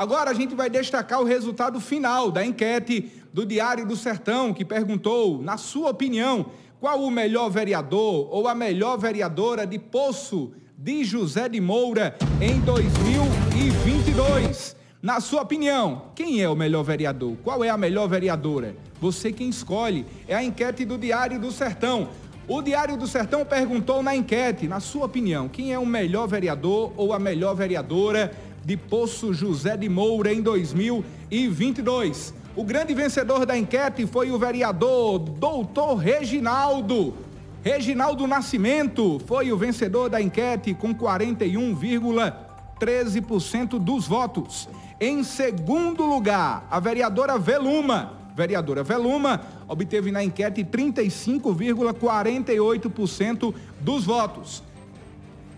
Agora a gente vai destacar o resultado final da enquete do Diário do Sertão, que perguntou, na sua opinião, qual o melhor vereador ou a melhor vereadora de Poço de José de Moura em 2022. Na sua opinião, quem é o melhor vereador? Qual é a melhor vereadora? Você quem escolhe. É a enquete do Diário do Sertão. O Diário do Sertão perguntou na enquete, na sua opinião, quem é o melhor vereador ou a melhor vereadora de Poço José de Moura em 2022? O grande vencedor da enquete foi o vereador Doutor Reginaldo. Reginaldo Nascimento foi o vencedor da enquete com 41,13% dos votos. Em segundo lugar, a vereadora Veluma. Vereadora Veluma obteve na enquete 35,48% dos votos.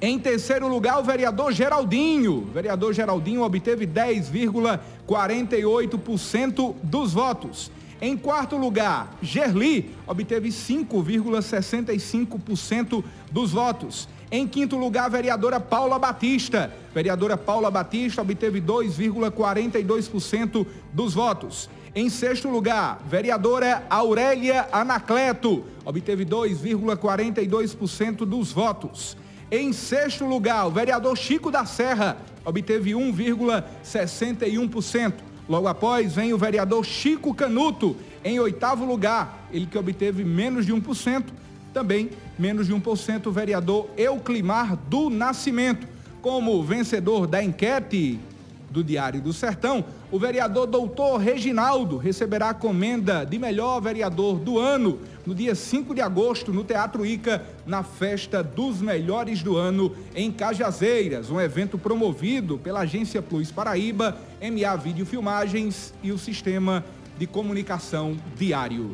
Em terceiro lugar, o vereador Geraldinho. O vereador Geraldinho obteve 10,48% dos votos. Em quarto lugar, Gerli obteve 5,65% dos votos. Em quinto lugar, a vereadora Paula Batista. Vereadora Paula Batista obteve 2,42% dos votos. Em sexto lugar, vereadora Aurélia Anacleto obteve 2,42% dos votos. Em sexto lugar, o vereador Chico da Serra obteve 1,61%. Logo após, vem o vereador Chico Canuto, em oitavo lugar, ele que obteve menos de 1%. Também menos de 1%, o vereador Euclimar do Nascimento. Como vencedor da enquete do Diário do Sertão, o vereador doutor Reginaldo receberá a comenda de melhor vereador do ano no dia 5 de agosto no Teatro Ica, na festa dos melhores do ano em Cajazeiras, um evento promovido pela Agência Plus Paraíba, MA Vídeo Filmagens e o Sistema de Comunicação Diário.